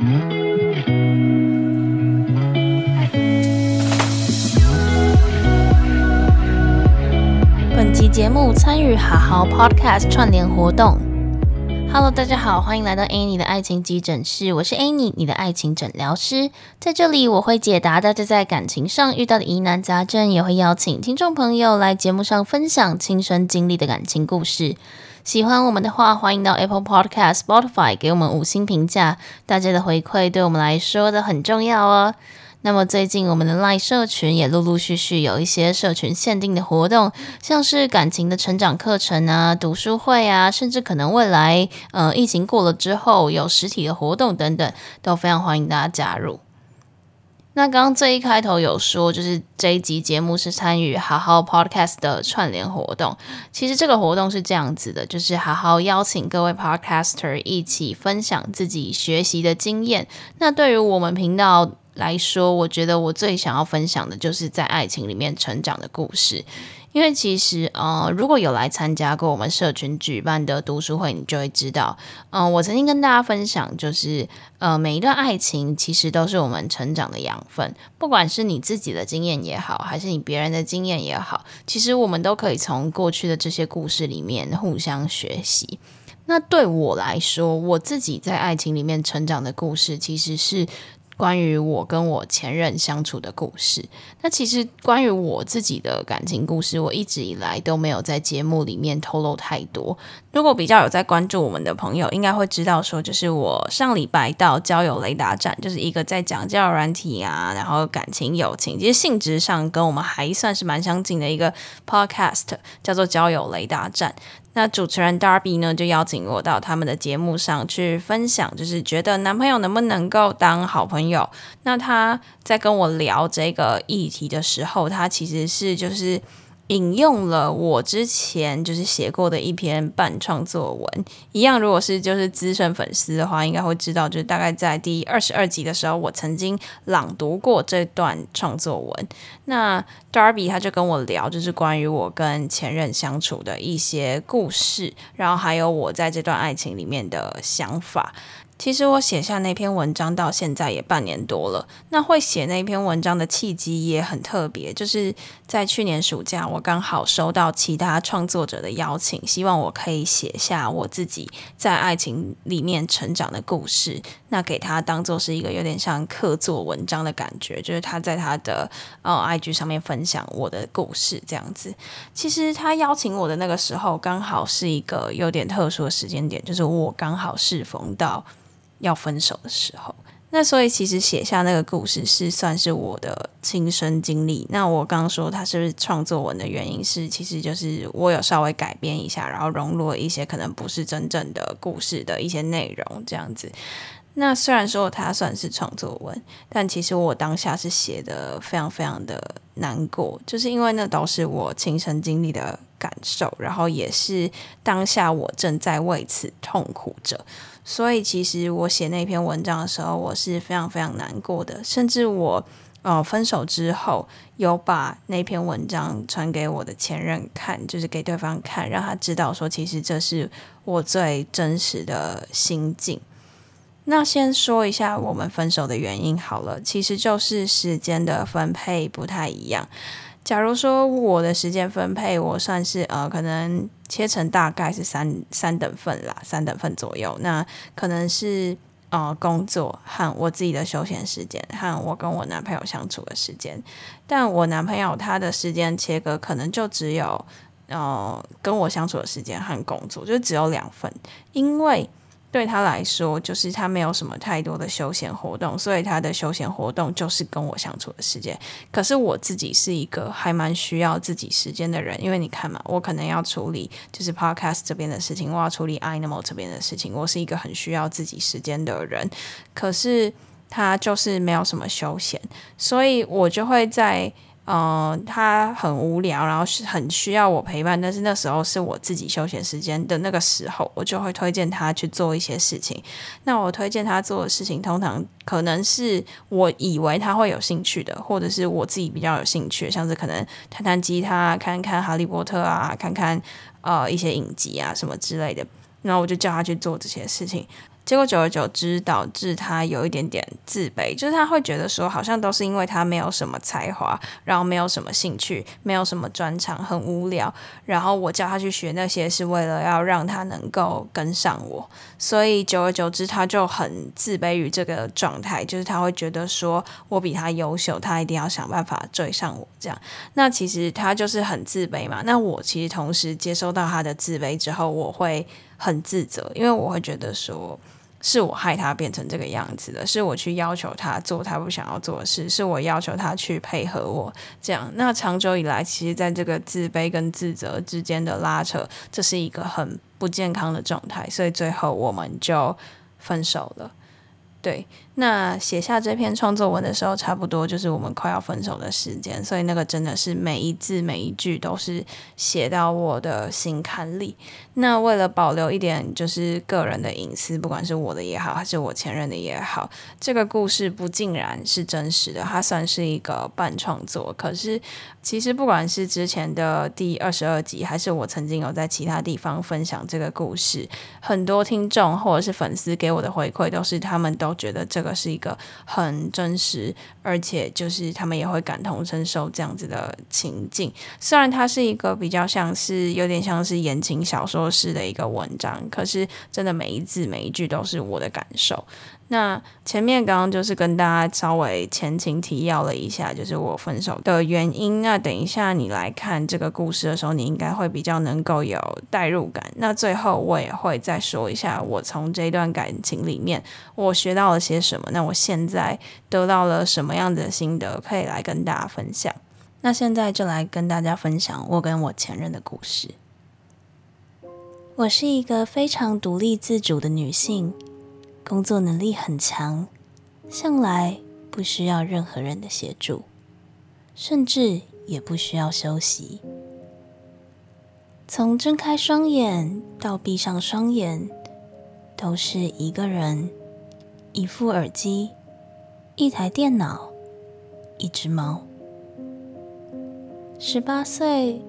本集节目参与好好 Podcast 串联活动。Hello，大家好，欢迎来到 Annie 的爱情急诊室，我是 Annie，你的爱情诊疗师。在这里，我会解答大家在感情上遇到的疑难杂症，也会邀请听众朋友来节目上分享亲身经历的感情故事。喜欢我们的话，欢迎到 Apple Podcast、Spotify 给我们五星评价，大家的回馈对我们来说都很重要哦。那么最近我们的 Line 社群也陆陆续续有一些社群限定的活动，像是感情的成长课程啊、读书会啊，甚至可能未来呃疫情过了之后有实体的活动等等，都非常欢迎大家加入。那刚刚最一开头有说，就是这一集节目是参与好好 Podcast 的串联活动。其实这个活动是这样子的，就是好好邀请各位 Podcaster 一起分享自己学习的经验。那对于我们频道，来说，我觉得我最想要分享的就是在爱情里面成长的故事。因为其实，呃，如果有来参加过我们社群举办的读书会，你就会知道，嗯，我曾经跟大家分享，就是呃，每一段爱情其实都是我们成长的养分。不管是你自己的经验也好，还是你别人的经验也好，其实我们都可以从过去的这些故事里面互相学习。那对我来说，我自己在爱情里面成长的故事，其实是。关于我跟我前任相处的故事，那其实关于我自己的感情故事，我一直以来都没有在节目里面透露太多。如果比较有在关注我们的朋友，应该会知道说，就是我上礼拜到交友雷达站，就是一个在讲交友软体啊，然后感情友情，其实性质上跟我们还算是蛮相近的一个 podcast，叫做交友雷达站。那主持人 Darby 呢，就邀请我到他们的节目上去分享，就是觉得男朋友能不能够当好朋友。那他在跟我聊这个议题的时候，他其实是就是。引用了我之前就是写过的一篇半创作文，一样，如果是就是资深粉丝的话，应该会知道，就是大概在第二十二集的时候，我曾经朗读过这段创作文。那 Darby 他就跟我聊，就是关于我跟前任相处的一些故事，然后还有我在这段爱情里面的想法。其实我写下那篇文章到现在也半年多了。那会写那篇文章的契机也很特别，就是在去年暑假，我刚好收到其他创作者的邀请，希望我可以写下我自己在爱情里面成长的故事。那给他当做是一个有点像客座文章的感觉，就是他在他的呃 IG 上面分享我的故事这样子。其实他邀请我的那个时候，刚好是一个有点特殊的时间点，就是我刚好适逢到。要分手的时候，那所以其实写下那个故事是算是我的亲身经历。那我刚刚说他是不是创作文的原因是，其实就是我有稍微改编一下，然后融入了一些可能不是真正的故事的一些内容这样子。那虽然说它算是创作文，但其实我当下是写的非常非常的难过，就是因为那都是我亲身经历的感受，然后也是当下我正在为此痛苦着。所以，其实我写那篇文章的时候，我是非常非常难过的。甚至我，呃，分手之后，有把那篇文章传给我的前任看，就是给对方看，让他知道说，其实这是我最真实的心境。那先说一下我们分手的原因好了，其实就是时间的分配不太一样。假如说我的时间分配，我算是呃，可能切成大概是三三等份啦，三等份左右。那可能是呃工作和我自己的休闲时间，和我跟我男朋友相处的时间。但我男朋友他的时间切割可能就只有呃跟我相处的时间和工作，就只有两份，因为。对他来说，就是他没有什么太多的休闲活动，所以他的休闲活动就是跟我相处的时间。可是我自己是一个还蛮需要自己时间的人，因为你看嘛，我可能要处理就是 podcast 这边的事情，我要处理 animal 这边的事情，我是一个很需要自己时间的人。可是他就是没有什么休闲，所以我就会在。嗯，他很无聊，然后是很需要我陪伴，但是那时候是我自己休闲时间的那个时候，我就会推荐他去做一些事情。那我推荐他做的事情，通常可能是我以为他会有兴趣的，或者是我自己比较有兴趣，像是可能弹弹吉他、看看哈利波特啊、看看呃一些影集啊什么之类的。然后我就叫他去做这些事情。结果久而久之导致他有一点点自卑，就是他会觉得说，好像都是因为他没有什么才华，然后没有什么兴趣，没有什么专长，很无聊。然后我叫他去学那些，是为了要让他能够跟上我。所以久而久之，他就很自卑于这个状态，就是他会觉得说我比他优秀，他一定要想办法追上我。这样，那其实他就是很自卑嘛。那我其实同时接收到他的自卑之后，我会很自责，因为我会觉得说。是我害他变成这个样子的，是我去要求他做他不想要做的事，是我要求他去配合我这样。那长久以来，其实在这个自卑跟自责之间的拉扯，这是一个很不健康的状态，所以最后我们就分手了。对，那写下这篇创作文的时候，差不多就是我们快要分手的时间，所以那个真的是每一字每一句都是写到我的心坎里。那为了保留一点就是个人的隐私，不管是我的也好，还是我前任的也好，这个故事不尽然是真实的，它算是一个半创作。可是其实不管是之前的第二十二集，还是我曾经有在其他地方分享这个故事，很多听众或者是粉丝给我的回馈都是他们都。觉得这个是一个很真实，而且就是他们也会感同身受这样子的情境。虽然它是一个比较像是有点像是言情小说式的一个文章，可是真的每一字每一句都是我的感受。那前面刚刚就是跟大家稍微前情提要了一下，就是我分手的原因。那等一下你来看这个故事的时候，你应该会比较能够有代入感。那最后我也会再说一下，我从这段感情里面我学到了些什么。那我现在得到了什么样的心得，可以来跟大家分享。那现在就来跟大家分享我跟我前任的故事。我是一个非常独立自主的女性。工作能力很强，向来不需要任何人的协助，甚至也不需要休息。从睁开双眼到闭上双眼，都是一个人，一副耳机，一台电脑，一只猫。十八岁，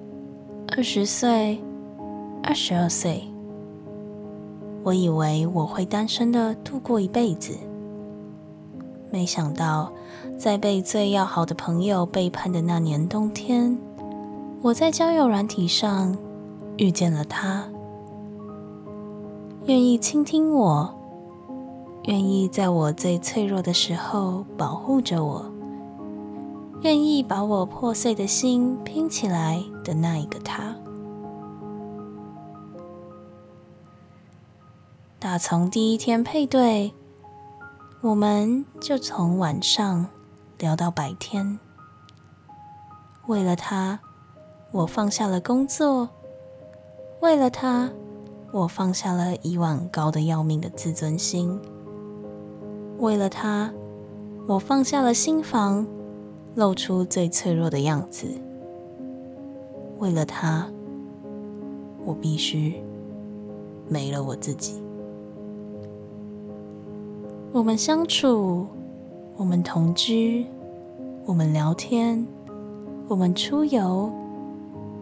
二十岁，二十二岁。我以为我会单身的度过一辈子，没想到在被最要好的朋友背叛的那年冬天，我在交友软体上遇见了他，愿意倾听我，愿意在我最脆弱的时候保护着我，愿意把我破碎的心拼起来的那一个他。打从第一天配对，我们就从晚上聊到白天。为了他，我放下了工作；为了他，我放下了以往高的要命的自尊心；为了他，我放下了心房，露出最脆弱的样子；为了他，我必须没了我自己。我们相处，我们同居，我们聊天，我们出游，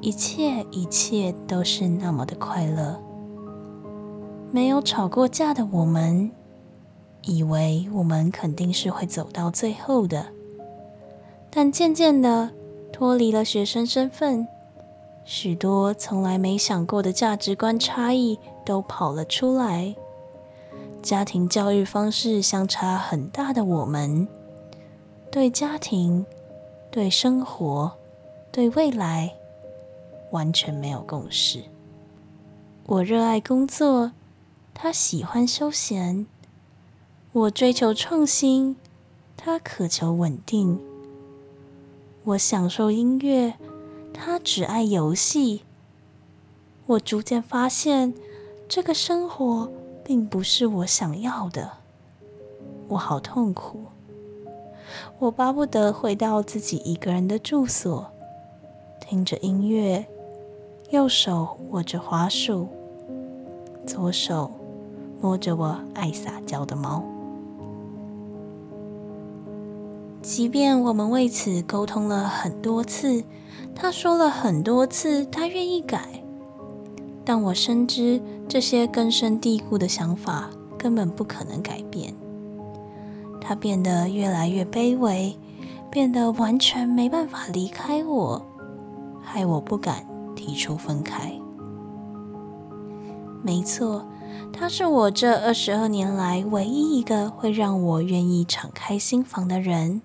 一切一切都是那么的快乐。没有吵过架的我们，以为我们肯定是会走到最后的，但渐渐的脱离了学生身份，许多从来没想过的价值观差异都跑了出来。家庭教育方式相差很大的我们，对家庭、对生活、对未来完全没有共识。我热爱工作，他喜欢休闲；我追求创新，他渴求稳定；我享受音乐，他只爱游戏。我逐渐发现，这个生活。并不是我想要的，我好痛苦。我巴不得回到自己一个人的住所，听着音乐，右手握着滑鼠，左手摸着我爱撒娇的猫。即便我们为此沟通了很多次，他说了很多次他愿意改。但我深知这些根深蒂固的想法根本不可能改变。他变得越来越卑微，变得完全没办法离开我，害我不敢提出分开。没错，他是我这二十二年来唯一一个会让我愿意敞开心房的人。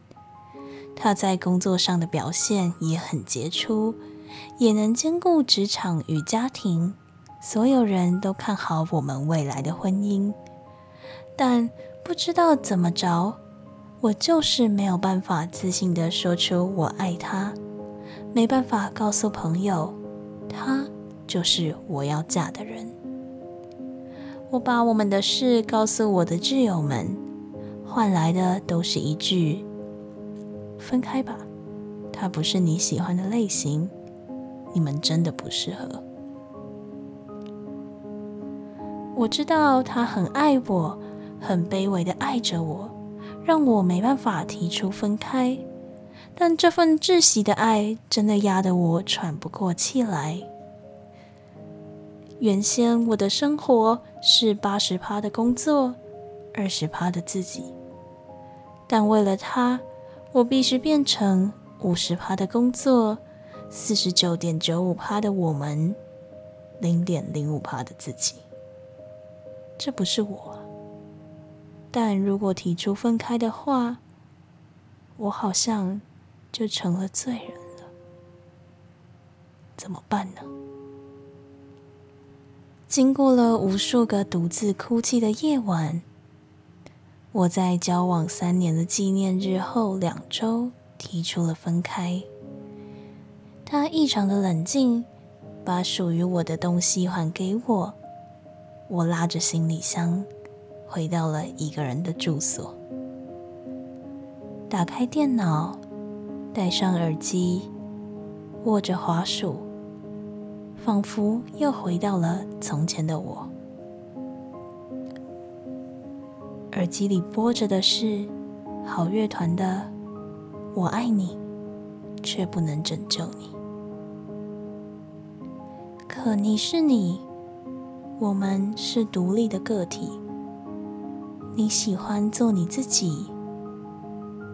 他在工作上的表现也很杰出，也能兼顾职场与家庭。所有人都看好我们未来的婚姻，但不知道怎么着，我就是没有办法自信的说出我爱他，没办法告诉朋友，他就是我要嫁的人。我把我们的事告诉我的挚友们，换来的都是一句。分开吧，他不是你喜欢的类型，你们真的不适合。我知道他很爱我，很卑微的爱着我，让我没办法提出分开。但这份窒息的爱真的压得我喘不过气来。原先我的生活是八十趴的工作，二十趴的自己，但为了他。我必须变成五十趴的工作，四十九点九五趴的我们，零点零五趴的自己。这不是我，但如果提出分开的话，我好像就成了罪人了。怎么办呢？经过了无数个独自哭泣的夜晚。我在交往三年的纪念日后两周提出了分开。他异常的冷静，把属于我的东西还给我。我拉着行李箱回到了一个人的住所，打开电脑，戴上耳机，握着滑鼠，仿佛又回到了从前的我。耳机里播着的是好乐团的《我爱你，却不能拯救你》。可你是你，我们是独立的个体。你喜欢做你自己，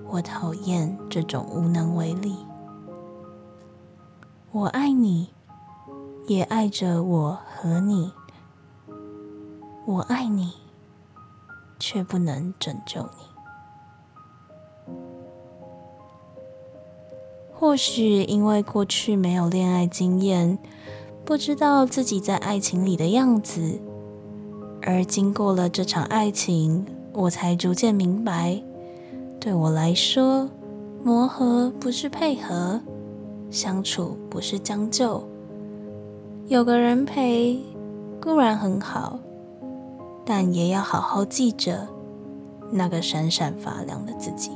我讨厌这种无能为力。我爱你，也爱着我和你。我爱你。却不能拯救你。或许因为过去没有恋爱经验，不知道自己在爱情里的样子，而经过了这场爱情，我才逐渐明白，对我来说，磨合不是配合，相处不是将就，有个人陪固然很好。但也要好好记着那个闪闪发亮的自己。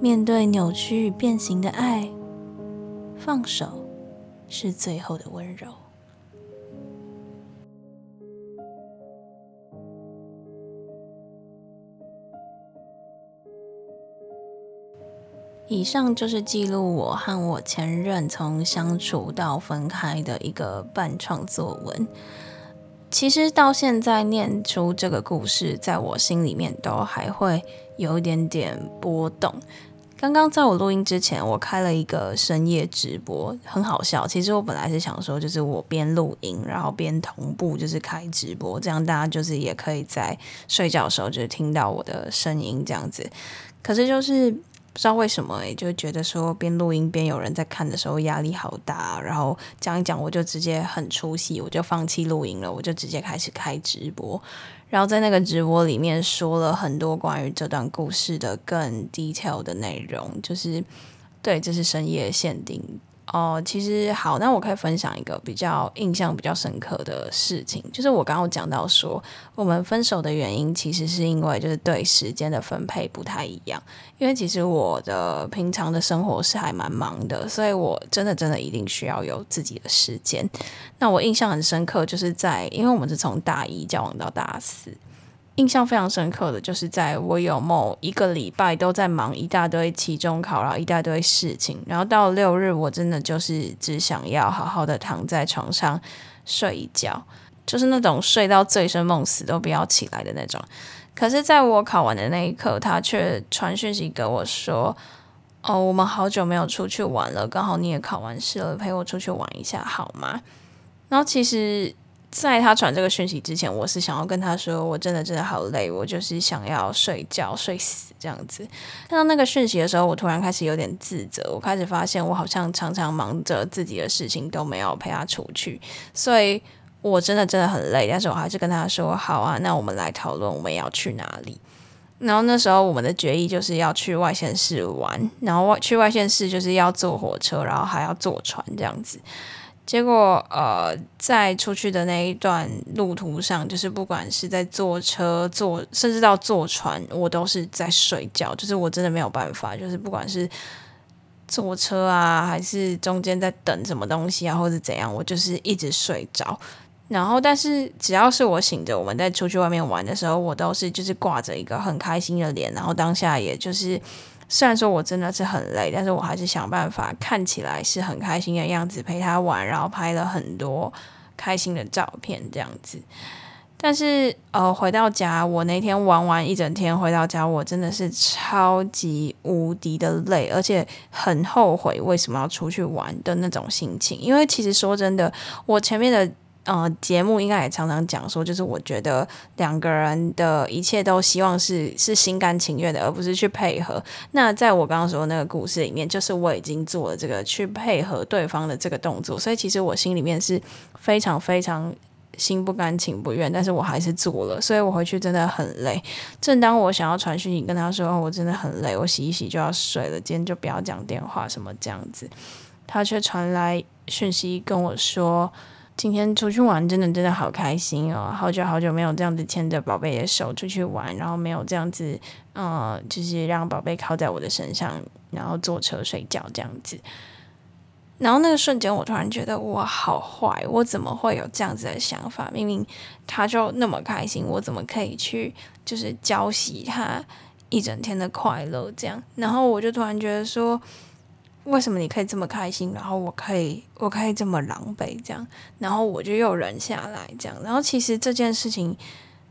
面对扭曲与变形的爱，放手是最后的温柔。以上就是记录我和我前任从相处到分开的一个半创作文。其实到现在念出这个故事，在我心里面都还会有一点点波动。刚刚在我录音之前，我开了一个深夜直播，很好笑。其实我本来是想说，就是我边录音，然后边同步就是开直播，这样大家就是也可以在睡觉的时候就是听到我的声音这样子。可是就是。不知道为什么，就觉得说边录音边有人在看的时候压力好大，然后讲一讲我就直接很出戏，我就放弃录音了，我就直接开始开直播，然后在那个直播里面说了很多关于这段故事的更 detail 的内容，就是对，这是深夜限定。哦，其实好，那我可以分享一个比较印象比较深刻的事情，就是我刚刚讲到说，我们分手的原因其实是因为就是对时间的分配不太一样，因为其实我的平常的生活是还蛮忙的，所以我真的真的一定需要有自己的时间。那我印象很深刻，就是在因为我们是从大一交往到大四。印象非常深刻的就是，在我有某一个礼拜都在忙一大堆期中考，然后一大堆事情，然后到六日，我真的就是只想要好好的躺在床上睡一觉。就是那种睡到醉生梦死都不要起来的那种。可是，在我考完的那一刻，他却传讯息给我说：“哦，我们好久没有出去玩了，刚好你也考完试了，陪我出去玩一下好吗？”然后，其实在他传这个讯息之前，我是想要跟他说：“我真的真的好累，我就是想要睡觉睡死这样子。”看到那个讯息的时候，我突然开始有点自责，我开始发现我好像常常忙着自己的事情，都没有陪他出去，所以。我真的真的很累，但是我还是跟他说好啊，那我们来讨论我们要去哪里。然后那时候我们的决议就是要去外县市玩，然后外去外县市就是要坐火车，然后还要坐船这样子。结果呃，在出去的那一段路途上，就是不管是在坐车、坐甚至到坐船，我都是在睡觉，就是我真的没有办法，就是不管是坐车啊，还是中间在等什么东西啊，或者怎样，我就是一直睡着。然后，但是只要是我醒着，我们在出去外面玩的时候，我都是就是挂着一个很开心的脸。然后当下也就是，虽然说我真的是很累，但是我还是想办法看起来是很开心的样子陪他玩，然后拍了很多开心的照片这样子。但是呃，回到家，我那天玩完一整天，回到家我真的是超级无敌的累，而且很后悔为什么要出去玩的那种心情。因为其实说真的，我前面的。呃，节目应该也常常讲说，就是我觉得两个人的一切都希望是是心甘情愿的，而不是去配合。那在我刚刚说的那个故事里面，就是我已经做了这个去配合对方的这个动作，所以其实我心里面是非常非常心不甘情不愿，但是我还是做了。所以我回去真的很累。正当我想要传讯息跟他说，我真的很累，我洗一洗就要睡了，今天就不要讲电话什么这样子，他却传来讯息跟我说。今天出去玩，真的真的好开心哦！好久好久没有这样子牵着宝贝的手出去玩，然后没有这样子，呃，就是让宝贝靠在我的身上，然后坐车睡觉这样子。然后那个瞬间，我突然觉得我好坏，我怎么会有这样子的想法？明明他就那么开心，我怎么可以去就是浇熄他一整天的快乐？这样，然后我就突然觉得说。为什么你可以这么开心，然后我可以我可以这么狼狈这样，然后我就又忍下来这样，然后其实这件事情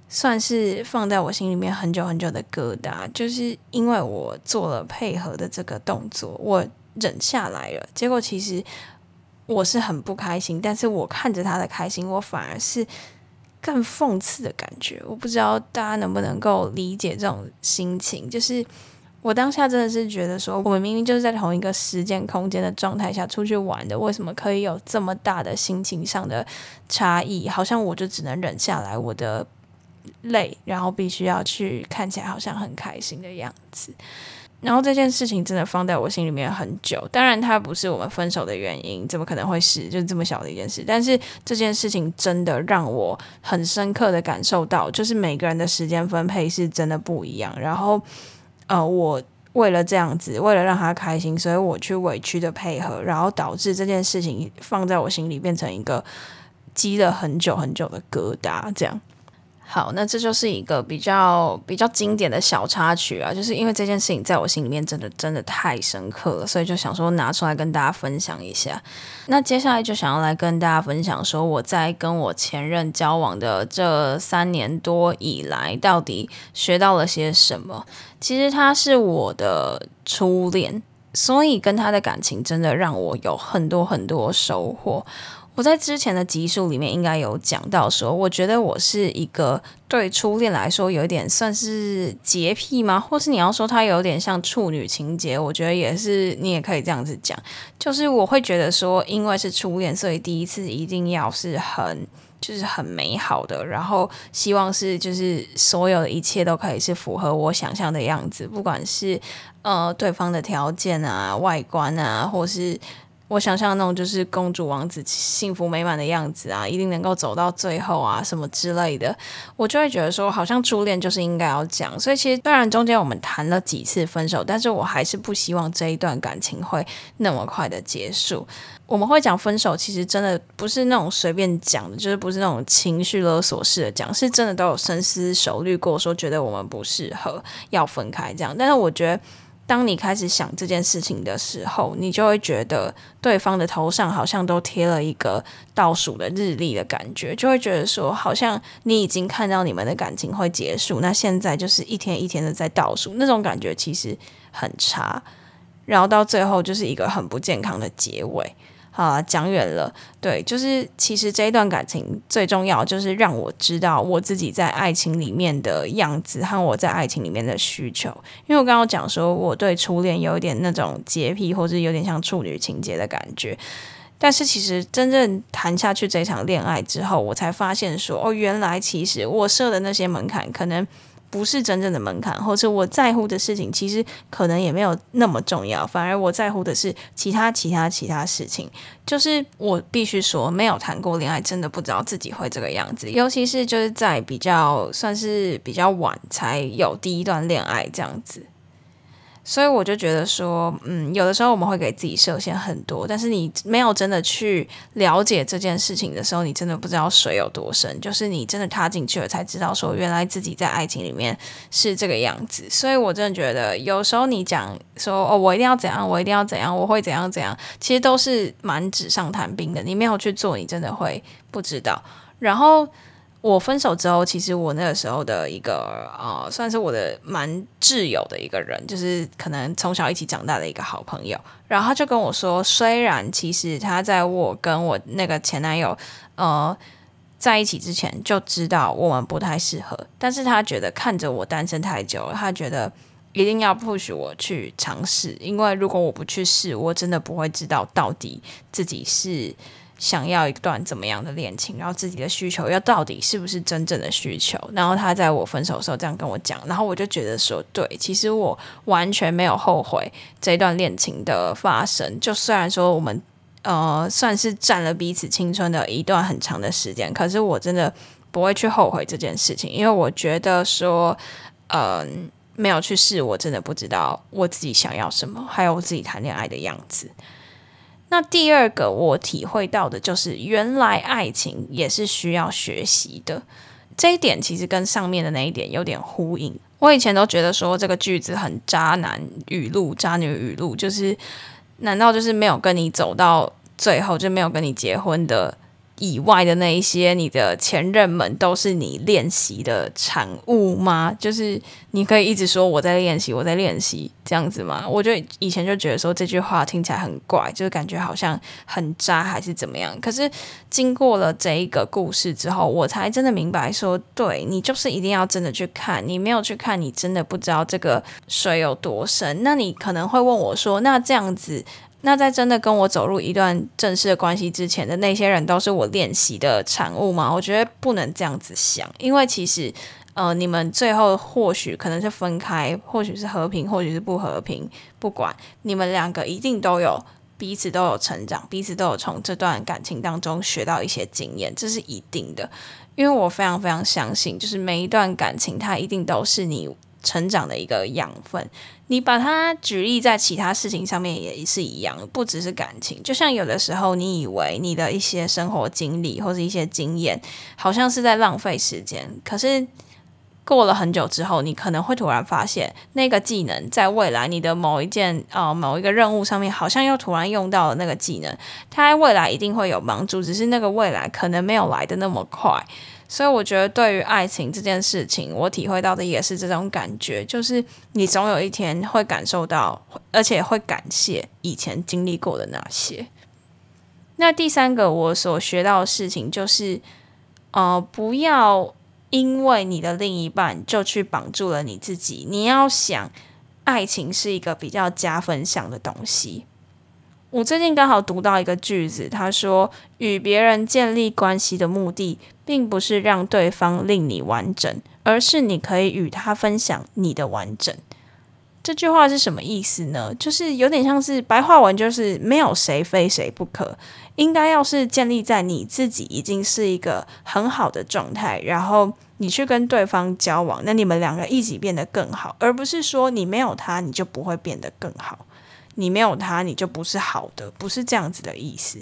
算是放在我心里面很久很久的疙瘩，就是因为我做了配合的这个动作，我忍下来了，结果其实我是很不开心，但是我看着他的开心，我反而是更讽刺的感觉，我不知道大家能不能够理解这种心情，就是。我当下真的是觉得说，我们明明就是在同一个时间空间的状态下出去玩的，为什么可以有这么大的心情上的差异？好像我就只能忍下来我的累，然后必须要去看起来好像很开心的样子。然后这件事情真的放在我心里面很久。当然，它不是我们分手的原因，怎么可能会是？就这么小的一件事。但是这件事情真的让我很深刻的感受到，就是每个人的时间分配是真的不一样。然后。呃，我为了这样子，为了让他开心，所以我去委屈的配合，然后导致这件事情放在我心里变成一个积了很久很久的疙瘩，这样。好，那这就是一个比较比较经典的小插曲啊，就是因为这件事情在我心里面真的真的太深刻了，所以就想说拿出来跟大家分享一下。那接下来就想要来跟大家分享说，我在跟我前任交往的这三年多以来，到底学到了些什么？其实他是我的初恋，所以跟他的感情真的让我有很多很多收获。我在之前的集数里面应该有讲到说，我觉得我是一个对初恋来说有一点算是洁癖吗？或是你要说他有点像处女情节，我觉得也是，你也可以这样子讲。就是我会觉得说，因为是初恋，所以第一次一定要是很就是很美好的，然后希望是就是所有的一切都可以是符合我想象的样子，不管是呃对方的条件啊、外观啊，或是。我想象那种就是公主王子幸福美满的样子啊，一定能够走到最后啊，什么之类的，我就会觉得说，好像初恋就是应该要讲。所以其实虽然中间我们谈了几次分手，但是我还是不希望这一段感情会那么快的结束。我们会讲分手，其实真的不是那种随便讲的，就是不是那种情绪勒索式的讲，是真的都有深思熟虑过，说觉得我们不适合要分开这样。但是我觉得。当你开始想这件事情的时候，你就会觉得对方的头上好像都贴了一个倒数的日历的感觉，就会觉得说，好像你已经看到你们的感情会结束，那现在就是一天一天的在倒数，那种感觉其实很差，然后到最后就是一个很不健康的结尾。啊，讲远了。对，就是其实这一段感情最重要，就是让我知道我自己在爱情里面的样子和我在爱情里面的需求。因为我刚刚讲说，我对初恋有一点那种洁癖，或者有点像处女情节的感觉。但是其实真正谈下去这场恋爱之后，我才发现说，哦，原来其实我设的那些门槛可能。不是真正的门槛，或者我在乎的事情，其实可能也没有那么重要。反而我在乎的是其他、其他、其他事情。就是我必须说，没有谈过恋爱，真的不知道自己会这个样子。尤其是就是在比较算是比较晚才有第一段恋爱这样子。所以我就觉得说，嗯，有的时候我们会给自己设限很多，但是你没有真的去了解这件事情的时候，你真的不知道水有多深。就是你真的踏进去了，才知道说，原来自己在爱情里面是这个样子。所以我真的觉得，有时候你讲说，哦，我一定要怎样，我一定要怎样，我会怎样怎样，其实都是蛮纸上谈兵的。你没有去做，你真的会不知道。然后。我分手之后，其实我那个时候的一个呃，算是我的蛮挚友的一个人，就是可能从小一起长大的一个好朋友。然后他就跟我说，虽然其实他在我跟我那个前男友呃在一起之前就知道我们不太适合，但是他觉得看着我单身太久了，他觉得一定要 push 我去尝试，因为如果我不去试，我真的不会知道到底自己是。想要一段怎么样的恋情，然后自己的需求要到底是不是真正的需求？然后他在我分手的时候这样跟我讲，然后我就觉得说，对，其实我完全没有后悔这段恋情的发生。就虽然说我们呃算是占了彼此青春的一段很长的时间，可是我真的不会去后悔这件事情，因为我觉得说，嗯，没有去试，我真的不知道我自己想要什么，还有我自己谈恋爱的样子。那第二个我体会到的就是，原来爱情也是需要学习的。这一点其实跟上面的那一点有点呼应。我以前都觉得说这个句子很渣男语录、渣女语录，就是难道就是没有跟你走到最后就没有跟你结婚的？以外的那一些，你的前任们都是你练习的产物吗？就是你可以一直说我在练习，我在练习这样子吗？我就以前就觉得说这句话听起来很怪，就是感觉好像很渣还是怎么样。可是经过了这一个故事之后，我才真的明白说，对你就是一定要真的去看，你没有去看，你真的不知道这个水有多深。那你可能会问我说，那这样子？那在真的跟我走入一段正式的关系之前的那些人，都是我练习的产物吗？我觉得不能这样子想，因为其实，呃，你们最后或许可能是分开，或许是和平，或许是不和平，不管你们两个一定都有彼此都有成长，彼此都有从这段感情当中学到一些经验，这是一定的。因为我非常非常相信，就是每一段感情，它一定都是你。成长的一个养分，你把它举例在其他事情上面也是一样，不只是感情。就像有的时候，你以为你的一些生活经历或者一些经验，好像是在浪费时间，可是过了很久之后，你可能会突然发现，那个技能在未来你的某一件啊某一个任务上面，好像又突然用到了那个技能，它未来一定会有帮助，只是那个未来可能没有来的那么快。所以我觉得，对于爱情这件事情，我体会到的也是这种感觉，就是你总有一天会感受到，而且会感谢以前经历过的那些。那第三个我所学到的事情就是，呃，不要因为你的另一半就去绑住了你自己。你要想，爱情是一个比较加分项的东西。我最近刚好读到一个句子，他说：“与别人建立关系的目的，并不是让对方令你完整，而是你可以与他分享你的完整。”这句话是什么意思呢？就是有点像是白话文，就是没有谁非谁不可，应该要是建立在你自己已经是一个很好的状态，然后你去跟对方交往，那你们两个一起变得更好，而不是说你没有他，你就不会变得更好。你没有他，你就不是好的，不是这样子的意思。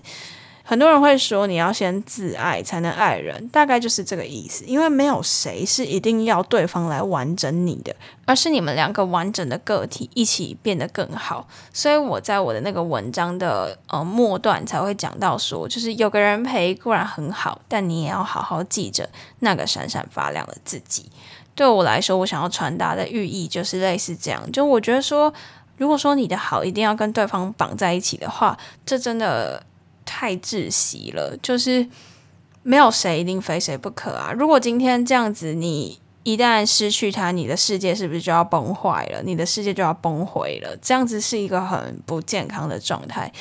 很多人会说你要先自爱才能爱人，大概就是这个意思。因为没有谁是一定要对方来完整你的，而是你们两个完整的个体一起变得更好。所以我在我的那个文章的呃末段才会讲到说，就是有个人陪固然很好，但你也要好好记着那个闪闪发亮的自己。对我来说，我想要传达的寓意就是类似这样。就我觉得说，如果说你的好一定要跟对方绑在一起的话，这真的。太窒息了，就是没有谁一定非谁不可啊！如果今天这样子，你一旦失去他，你的世界是不是就要崩坏了？你的世界就要崩毁了？这样子是一个很不健康的状态。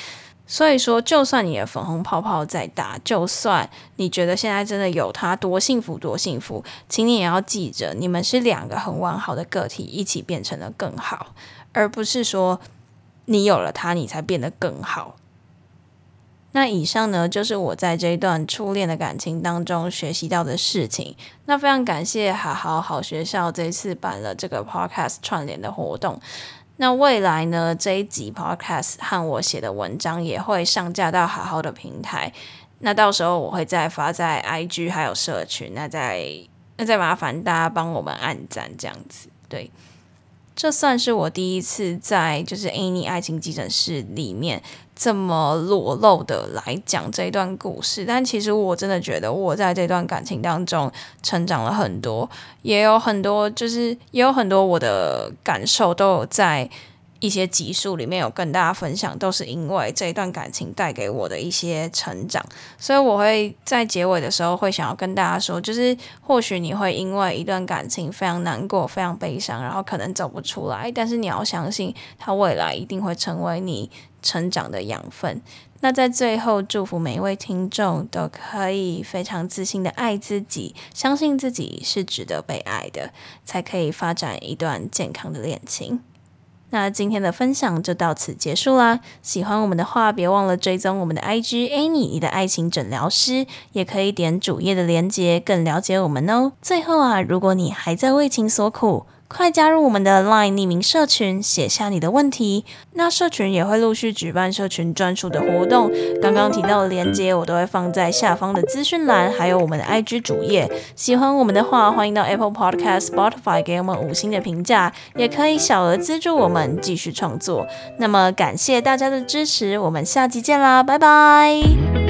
所以说，就算你的粉红泡泡再大，就算你觉得现在真的有他多幸福多幸福，请你也要记着，你们是两个很完好的个体，一起变成了更好，而不是说你有了他，你才变得更好。那以上呢，就是我在这一段初恋的感情当中学习到的事情。那非常感谢好好好学校这次办了这个 podcast 串联的活动。那未来呢，这一集 podcast 和我写的文章也会上架到好好的平台。那到时候我会再发在 IG 还有社群。那再那再麻烦大家帮我们按赞，这样子对。这算是我第一次在就是 Any 爱情急诊室里面这么裸露的来讲这一段故事，但其实我真的觉得我在这段感情当中成长了很多，也有很多就是也有很多我的感受都有在。一些集数里面有跟大家分享，都是因为这一段感情带给我的一些成长，所以我会在结尾的时候会想要跟大家说，就是或许你会因为一段感情非常难过、非常悲伤，然后可能走不出来，但是你要相信，它未来一定会成为你成长的养分。那在最后，祝福每一位听众都可以非常自信的爱自己，相信自己是值得被爱的，才可以发展一段健康的恋情。那今天的分享就到此结束啦！喜欢我们的话，别忘了追踪我们的 IG Annie，你的爱情诊疗师，也可以点主页的链接，更了解我们哦。最后啊，如果你还在为情所苦，快加入我们的 LINE 匿名社群，写下你的问题。那社群也会陆续举办社群专属的活动。刚刚提到的链接，我都会放在下方的资讯栏，还有我们的 IG 主页。喜欢我们的话，欢迎到 Apple Podcast、Spotify 给我们五星的评价，也可以小额资助我们继续创作。那么感谢大家的支持，我们下期见啦，拜拜。